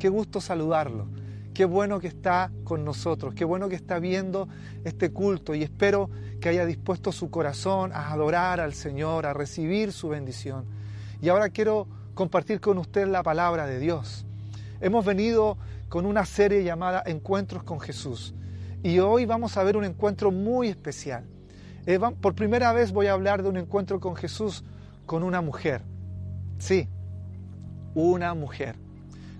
qué gusto saludarlo. Qué bueno que está con nosotros, qué bueno que está viendo este culto y espero que haya dispuesto su corazón a adorar al Señor, a recibir su bendición. Y ahora quiero compartir con usted la palabra de Dios. Hemos venido con una serie llamada Encuentros con Jesús y hoy vamos a ver un encuentro muy especial. Eh, por primera vez voy a hablar de un encuentro con Jesús con una mujer. Sí, una mujer.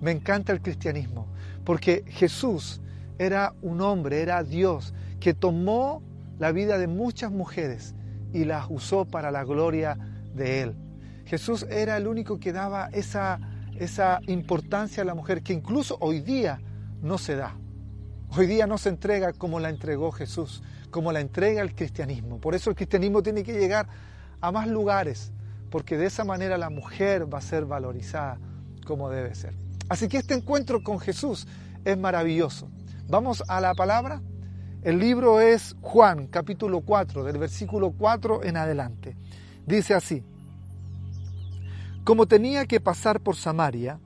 Me encanta el cristianismo, porque Jesús era un hombre, era Dios, que tomó la vida de muchas mujeres y las usó para la gloria de Él. Jesús era el único que daba esa, esa importancia a la mujer, que incluso hoy día no se da. Hoy día no se entrega como la entregó Jesús, como la entrega el cristianismo. Por eso el cristianismo tiene que llegar a más lugares, porque de esa manera la mujer va a ser valorizada como debe ser. Así que este encuentro con Jesús es maravilloso. Vamos a la palabra. El libro es Juan, capítulo 4, del versículo 4 en adelante. Dice así, como tenía que pasar por Samaria,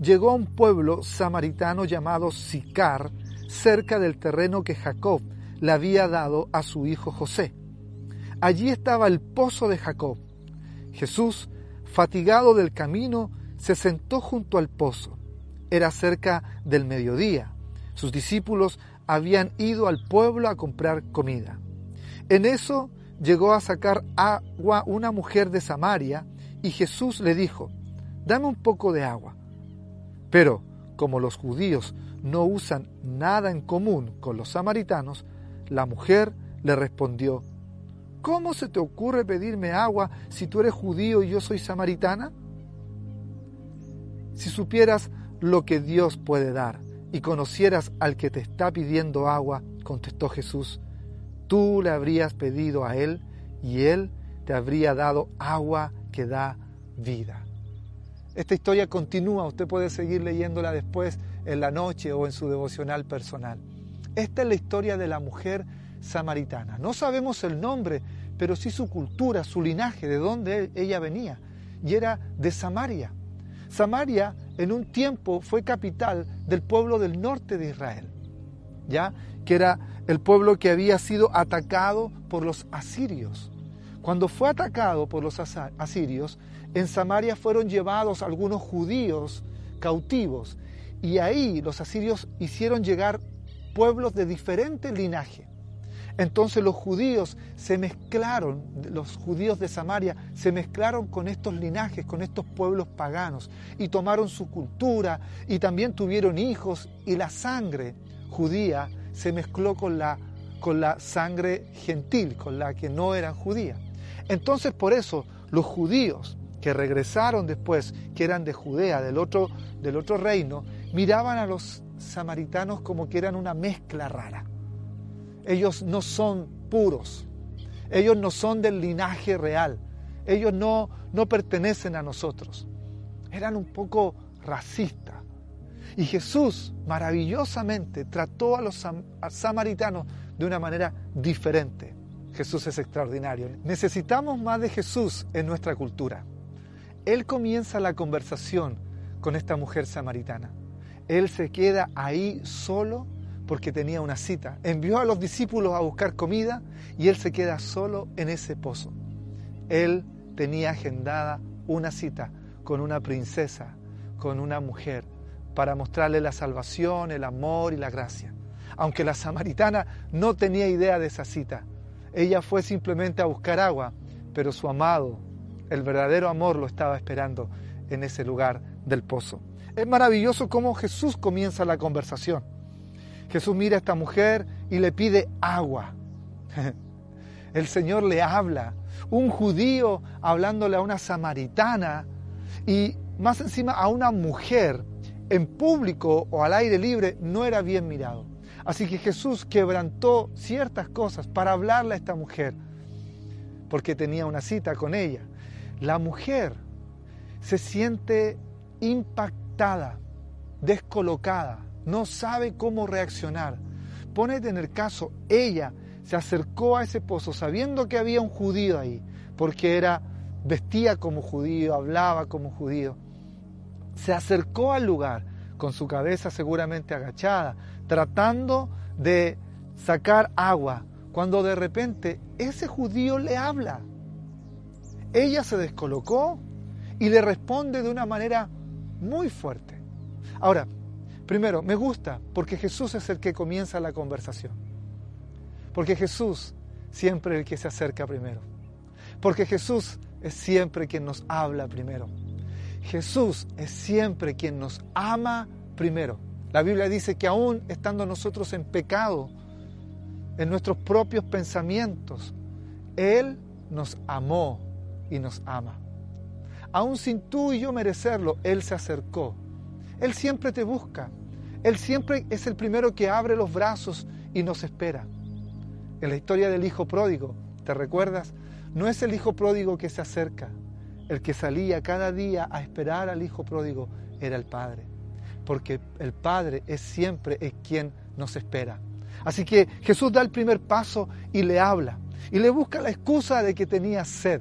llegó a un pueblo samaritano llamado Sicar, cerca del terreno que Jacob le había dado a su hijo José. Allí estaba el pozo de Jacob. Jesús, fatigado del camino, se sentó junto al pozo. Era cerca del mediodía. Sus discípulos habían ido al pueblo a comprar comida. En eso llegó a sacar agua una mujer de Samaria y Jesús le dijo, dame un poco de agua. Pero como los judíos no usan nada en común con los samaritanos, la mujer le respondió, ¿Cómo se te ocurre pedirme agua si tú eres judío y yo soy samaritana? Si supieras lo que Dios puede dar y conocieras al que te está pidiendo agua, contestó Jesús, tú le habrías pedido a él y él te habría dado agua que da vida. Esta historia continúa, usted puede seguir leyéndola después en la noche o en su devocional personal. Esta es la historia de la mujer samaritana. No sabemos el nombre, pero sí su cultura, su linaje, de dónde ella venía. Y era de Samaria. Samaria en un tiempo fue capital del pueblo del norte de Israel, ¿ya? Que era el pueblo que había sido atacado por los asirios. Cuando fue atacado por los asirios, en Samaria fueron llevados algunos judíos cautivos y ahí los asirios hicieron llegar pueblos de diferente linaje. Entonces los judíos se mezclaron, los judíos de Samaria se mezclaron con estos linajes, con estos pueblos paganos y tomaron su cultura y también tuvieron hijos y la sangre judía se mezcló con la, con la sangre gentil, con la que no eran judía. Entonces por eso los judíos que regresaron después, que eran de Judea, del otro, del otro reino, miraban a los samaritanos como que eran una mezcla rara. Ellos no son puros, ellos no son del linaje real, ellos no, no pertenecen a nosotros. Eran un poco racistas. Y Jesús maravillosamente trató a los samaritanos de una manera diferente. Jesús es extraordinario. Necesitamos más de Jesús en nuestra cultura. Él comienza la conversación con esta mujer samaritana. Él se queda ahí solo porque tenía una cita. Envió a los discípulos a buscar comida y él se queda solo en ese pozo. Él tenía agendada una cita con una princesa, con una mujer, para mostrarle la salvación, el amor y la gracia. Aunque la samaritana no tenía idea de esa cita, ella fue simplemente a buscar agua, pero su amado, el verdadero amor lo estaba esperando en ese lugar del pozo. Es maravilloso cómo Jesús comienza la conversación. Jesús mira a esta mujer y le pide agua. El Señor le habla. Un judío hablándole a una samaritana y más encima a una mujer en público o al aire libre no era bien mirado. Así que Jesús quebrantó ciertas cosas para hablarle a esta mujer porque tenía una cita con ella. La mujer se siente impactada, descolocada, no sabe cómo reaccionar. Ponete en el caso, ella se acercó a ese pozo sabiendo que había un judío ahí, porque era vestía como judío, hablaba como judío. Se acercó al lugar con su cabeza seguramente agachada, tratando de sacar agua, cuando de repente ese judío le habla. Ella se descolocó y le responde de una manera muy fuerte. Ahora, primero, me gusta porque Jesús es el que comienza la conversación. Porque Jesús siempre es el que se acerca primero. Porque Jesús es siempre quien nos habla primero. Jesús es siempre quien nos ama primero. La Biblia dice que aún estando nosotros en pecado, en nuestros propios pensamientos, Él nos amó y nos ama. Aún sin tú y yo merecerlo, Él se acercó. Él siempre te busca. Él siempre es el primero que abre los brazos y nos espera. En la historia del Hijo Pródigo, ¿te recuerdas? No es el Hijo Pródigo que se acerca, el que salía cada día a esperar al Hijo pródigo era el Padre, porque el Padre es siempre es quien nos espera. Así que Jesús da el primer paso y le habla y le busca la excusa de que tenía sed.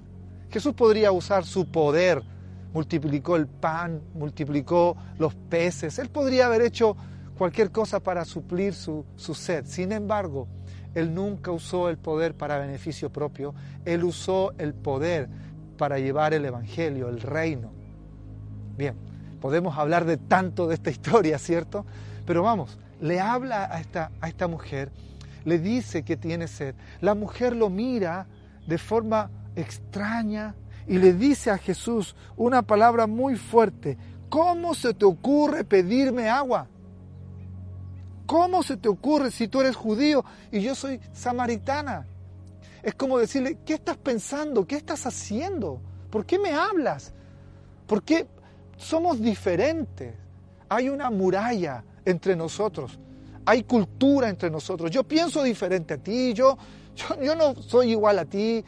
Jesús podría usar su poder, multiplicó el pan, multiplicó los peces, él podría haber hecho cualquier cosa para suplir su, su sed. Sin embargo, él nunca usó el poder para beneficio propio, él usó el poder para llevar el Evangelio, el reino. Bien, podemos hablar de tanto de esta historia, ¿cierto? Pero vamos, le habla a esta, a esta mujer, le dice que tiene sed. La mujer lo mira de forma extraña y le dice a Jesús una palabra muy fuerte. ¿Cómo se te ocurre pedirme agua? ¿Cómo se te ocurre si tú eres judío y yo soy samaritana? Es como decirle, ¿qué estás pensando? ¿Qué estás haciendo? ¿Por qué me hablas? ¿Por qué somos diferentes? Hay una muralla entre nosotros. Hay cultura entre nosotros. Yo pienso diferente a ti. Yo, yo, no soy igual a ti.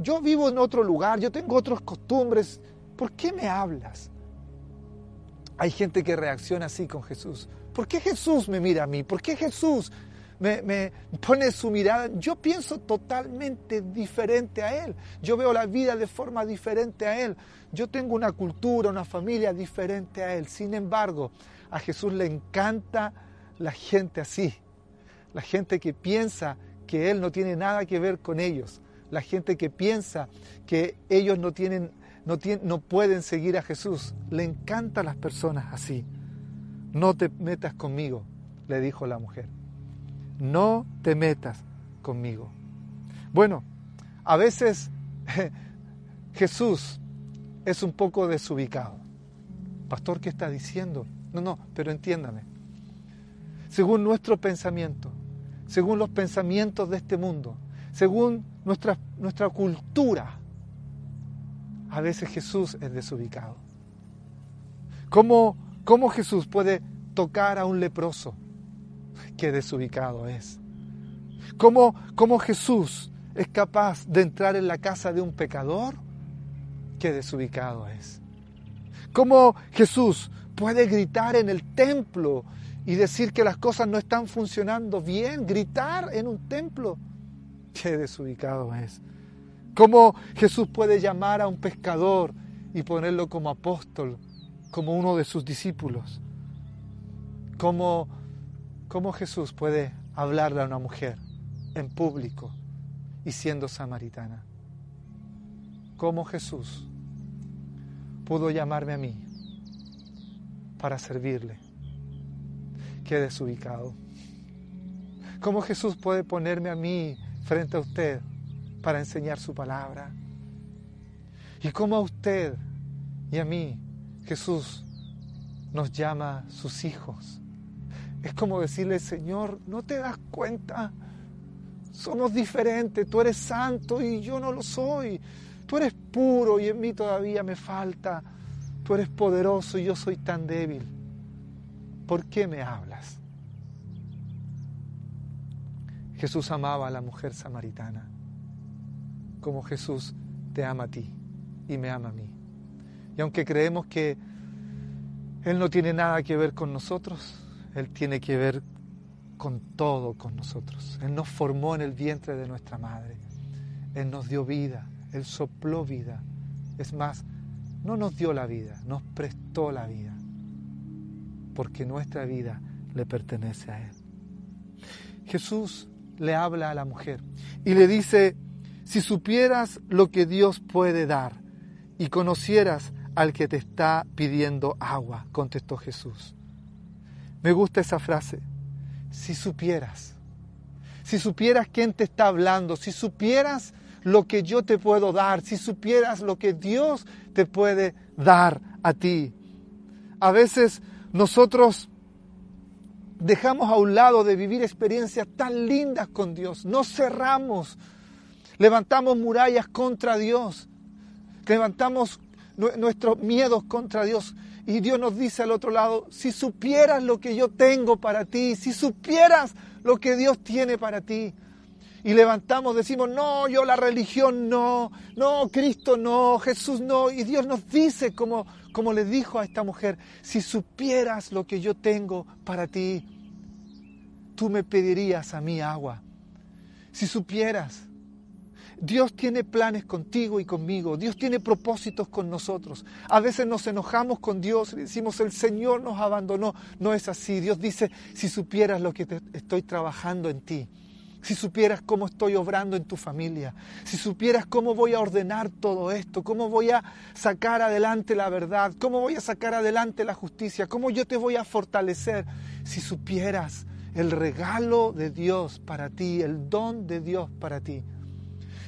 Yo, vivo en otro lugar. Yo tengo otras costumbres. ¿Por qué me hablas? Hay gente que reacciona así con Jesús. ¿Por qué Jesús me mira a mí? ¿Por qué Jesús me, pone su mirada, yo pienso totalmente diferente a Él. Yo veo la vida de forma diferente a Él. Yo tengo una cultura, una familia diferente a Él. Sin embargo, a Jesús le encanta la gente así. La gente que piensa que Él no tiene nada que ver con ellos. La gente que piensa que ellos no, tienen, no, no pueden seguir a Jesús. Le encantan las personas así. No te metas conmigo, le dijo la mujer no te metas conmigo. Bueno, a veces Jesús es un poco desubicado. Pastor, ¿qué está diciendo? No, no, pero entiéndame. Según nuestro pensamiento, según los pensamientos de este mundo, según nuestra, nuestra cultura, a veces Jesús es desubicado. ¿Cómo, ¿Cómo Jesús puede tocar a un leproso? qué desubicado es. ¿Cómo, ¿Cómo Jesús es capaz de entrar en la casa de un pecador? Qué desubicado es. ¿Cómo Jesús puede gritar en el templo y decir que las cosas no están funcionando bien? Gritar en un templo. Qué desubicado es. ¿Cómo Jesús puede llamar a un pescador y ponerlo como apóstol, como uno de sus discípulos? ¿Cómo ¿Cómo Jesús puede hablarle a una mujer en público y siendo samaritana? ¿Cómo Jesús pudo llamarme a mí para servirle? Qué desubicado. ¿Cómo Jesús puede ponerme a mí frente a usted para enseñar su palabra? ¿Y cómo a usted y a mí Jesús nos llama sus hijos? Es como decirle, Señor, ¿no te das cuenta? Somos diferentes, tú eres santo y yo no lo soy. Tú eres puro y en mí todavía me falta. Tú eres poderoso y yo soy tan débil. ¿Por qué me hablas? Jesús amaba a la mujer samaritana, como Jesús te ama a ti y me ama a mí. Y aunque creemos que Él no tiene nada que ver con nosotros, él tiene que ver con todo con nosotros. Él nos formó en el vientre de nuestra madre. Él nos dio vida, Él sopló vida. Es más, no nos dio la vida, nos prestó la vida. porque nuestra vida le pertenece a Él. Jesús le habla a la mujer y le dice, si supieras lo que Dios puede dar y conocieras al que te está pidiendo agua, contestó Jesús. Me gusta esa frase, si supieras, si supieras quién te está hablando, si supieras lo que yo te puedo dar, si supieras lo que Dios te puede dar a ti. A veces nosotros dejamos a un lado de vivir experiencias tan lindas con Dios, nos cerramos, levantamos murallas contra Dios, levantamos nuestros miedos contra Dios. Y Dios nos dice al otro lado, si supieras lo que yo tengo para ti, si supieras lo que Dios tiene para ti. Y levantamos, decimos, no, yo la religión no, no, Cristo no, Jesús no. Y Dios nos dice, como, como le dijo a esta mujer, si supieras lo que yo tengo para ti, tú me pedirías a mí agua. Si supieras, Dios tiene planes contigo y conmigo. Dios tiene propósitos con nosotros. A veces nos enojamos con Dios y decimos, el Señor nos abandonó. No es así. Dios dice, si supieras lo que estoy trabajando en ti. Si supieras cómo estoy obrando en tu familia, si supieras cómo voy a ordenar todo esto, cómo voy a sacar adelante la verdad, cómo voy a sacar adelante la justicia, cómo yo te voy a fortalecer, si supieras el regalo de Dios para ti, el don de Dios para ti.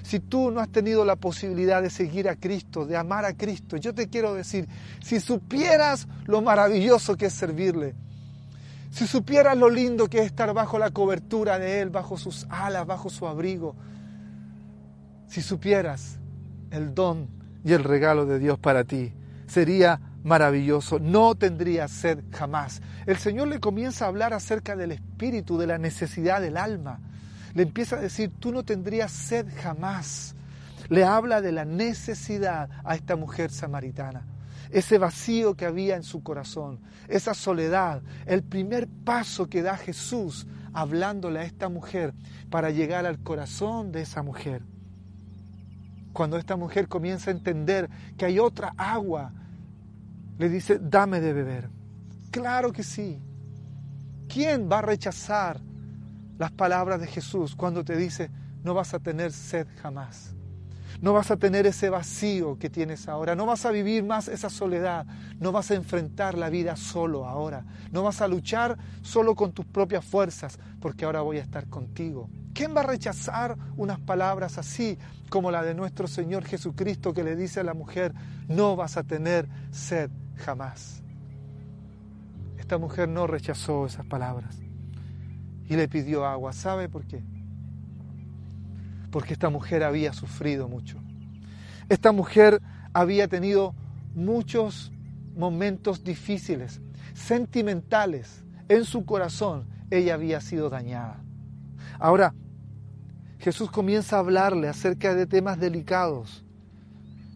Si tú no has tenido la posibilidad de seguir a Cristo, de amar a Cristo, yo te quiero decir, si supieras lo maravilloso que es servirle, si supieras lo lindo que es estar bajo la cobertura de Él, bajo sus alas, bajo su abrigo, si supieras el don y el regalo de Dios para ti, sería maravilloso, no tendrías sed jamás. El Señor le comienza a hablar acerca del espíritu, de la necesidad del alma le empieza a decir, tú no tendrías sed jamás. Le habla de la necesidad a esta mujer samaritana, ese vacío que había en su corazón, esa soledad, el primer paso que da Jesús hablándole a esta mujer para llegar al corazón de esa mujer. Cuando esta mujer comienza a entender que hay otra agua, le dice, dame de beber. Claro que sí. ¿Quién va a rechazar las palabras de Jesús cuando te dice, no vas a tener sed jamás. No vas a tener ese vacío que tienes ahora. No vas a vivir más esa soledad. No vas a enfrentar la vida solo ahora. No vas a luchar solo con tus propias fuerzas, porque ahora voy a estar contigo. ¿Quién va a rechazar unas palabras así como la de nuestro Señor Jesucristo que le dice a la mujer, no vas a tener sed jamás? Esta mujer no rechazó esas palabras y le pidió agua. ¿Sabe por qué? Porque esta mujer había sufrido mucho. Esta mujer había tenido muchos momentos difíciles, sentimentales. En su corazón ella había sido dañada. Ahora, Jesús comienza a hablarle acerca de temas delicados,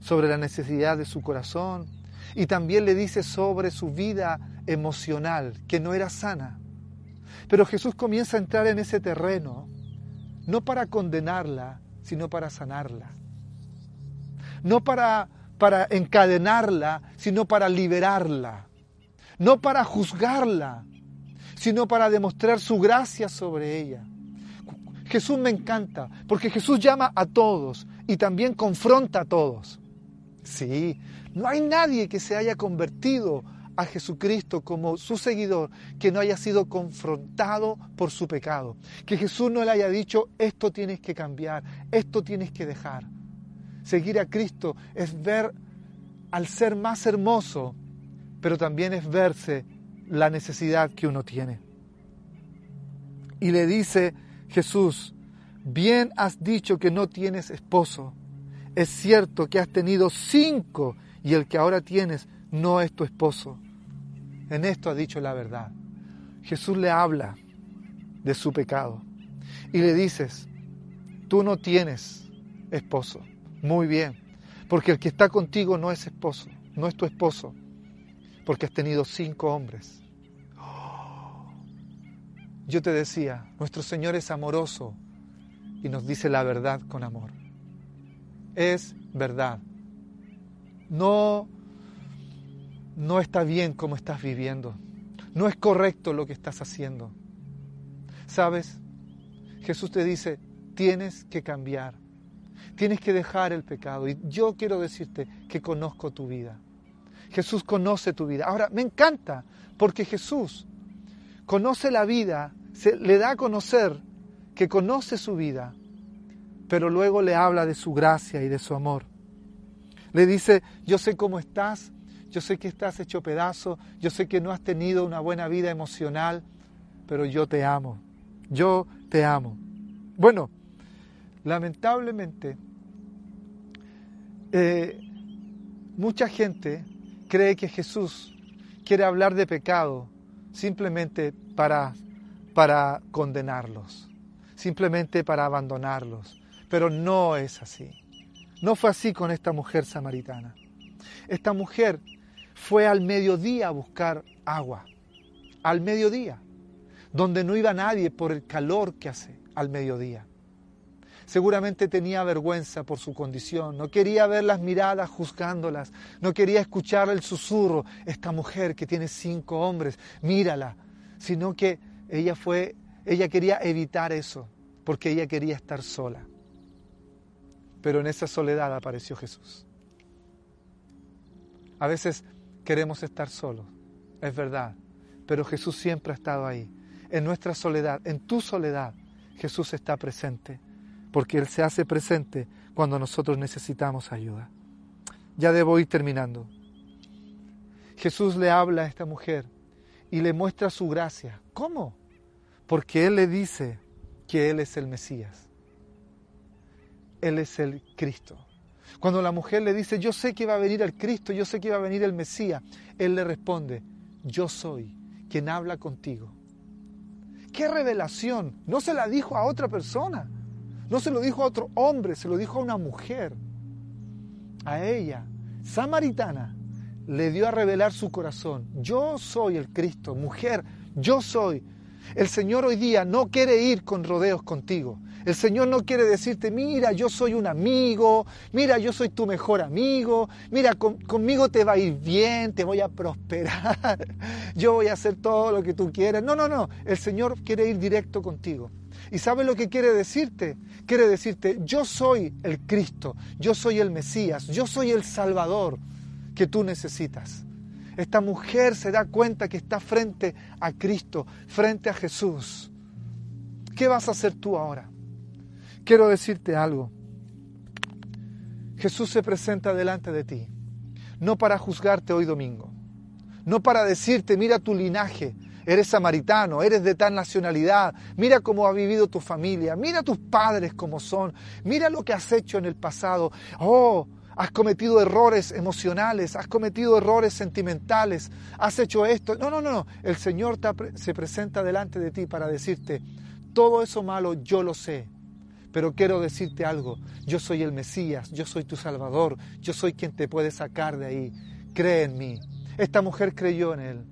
sobre la necesidad de su corazón, y también le dice sobre su vida emocional, que no era sana. Pero Jesús comienza a entrar en ese terreno, no para condenarla, sino para sanarla. No para, para encadenarla, sino para liberarla. No para juzgarla, sino para demostrar su gracia sobre ella. Jesús me encanta, porque Jesús llama a todos y también confronta a todos. Sí, no hay nadie que se haya convertido a Jesucristo como su seguidor que no haya sido confrontado por su pecado. Que Jesús no le haya dicho, esto tienes que cambiar, esto tienes que dejar. Seguir a Cristo es ver al ser más hermoso, pero también es verse la necesidad que uno tiene. Y le dice Jesús, bien has dicho que no tienes esposo. Es cierto que has tenido cinco y el que ahora tienes no es tu esposo en esto ha dicho la verdad. Jesús le habla de su pecado y le dices, tú no tienes esposo. Muy bien, porque el que está contigo no es esposo, no es tu esposo, porque has tenido cinco hombres. Yo te decía, nuestro Señor es amoroso y nos dice la verdad con amor. Es verdad. No no está bien como estás viviendo. no es correcto lo que estás haciendo. ¿Sabes? Jesús te dice, tienes que cambiar, tienes que dejar el pecado. Y yo quiero decirte que conozco tu vida. Jesús conoce tu vida. Ahora, me encanta porque Jesús conoce la vida, se, le da a conocer que conoce su vida, pero luego le habla de su gracia y de su amor. Le dice, yo sé cómo estás, yo sé que estás hecho pedazo, yo sé que no has tenido una buena vida emocional, pero yo te amo, yo te amo. Bueno, lamentablemente, eh, mucha gente cree que Jesús quiere hablar de pecado simplemente para, para condenarlos, simplemente para abandonarlos. Pero no es así. No fue así con esta mujer samaritana. Esta mujer fue al mediodía a buscar agua, al mediodía, donde no iba nadie por el calor que hace al mediodía. Seguramente tenía vergüenza por su condición, no quería ver las miradas juzgándolas, no quería escuchar el susurro, esta mujer que tiene cinco hombres, mírala, sino que ella fue, ella quería evitar eso, porque ella quería estar sola. Pero en esa soledad apareció Jesús. A veces queremos estar solos, es verdad, pero Jesús siempre ha estado ahí. En nuestra soledad, en tu soledad, Jesús está presente porque Él se hace presente cuando nosotros necesitamos ayuda. Ya debo ir terminando. Jesús le habla a esta mujer y le muestra su gracia. ¿Cómo? Porque Él le dice que Él es el Mesías. Él es el Cristo. Cuando la mujer le dice, yo sé que va a venir el Cristo, yo sé que va a venir el Mesías, Él le responde, yo soy quien habla contigo. ¿Qué revelación? No se la dijo a otra persona. No se lo dijo a otro hombre, se lo dijo a una mujer. A ella, samaritana, le dio a revelar su corazón. Yo soy el Cristo, mujer, yo soy. El Señor hoy día no quiere ir con rodeos contigo. El Señor no quiere decirte, mira, yo soy un amigo, mira, yo soy tu mejor amigo, mira, conmigo te va a ir bien, te voy a prosperar, yo voy a hacer todo lo que tú quieras. No, no, no, el Señor quiere ir directo contigo. ¿Y sabe lo que quiere decirte? Quiere decirte, yo soy el Cristo, yo soy el Mesías, yo soy el Salvador que tú necesitas. Esta mujer se da cuenta que está frente a Cristo, frente a Jesús. ¿Qué vas a hacer tú ahora? Quiero decirte algo. Jesús se presenta delante de ti, no para juzgarte hoy domingo, no para decirte, mira tu linaje, eres samaritano, eres de tal nacionalidad, mira cómo ha vivido tu familia, mira tus padres cómo son, mira lo que has hecho en el pasado. Oh, has cometido errores emocionales, has cometido errores sentimentales, has hecho esto. No, no, no, no. El Señor se presenta delante de ti para decirte, todo eso malo yo lo sé, pero quiero decirte algo, yo soy el Mesías, yo soy tu Salvador, yo soy quien te puede sacar de ahí. Cree en mí. Esta mujer creyó en Él.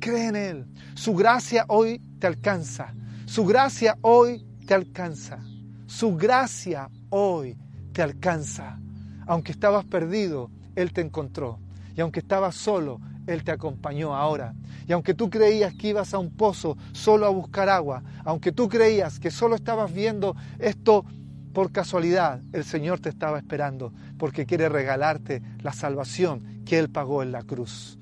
Cree en Él. Su gracia hoy te alcanza. Su gracia hoy te alcanza. Su gracia hoy te alcanza. Aunque estabas perdido, Él te encontró. Y aunque estabas solo, Él te acompañó ahora. Y aunque tú creías que ibas a un pozo solo a buscar agua, aunque tú creías que solo estabas viendo esto por casualidad, el Señor te estaba esperando porque quiere regalarte la salvación que Él pagó en la cruz.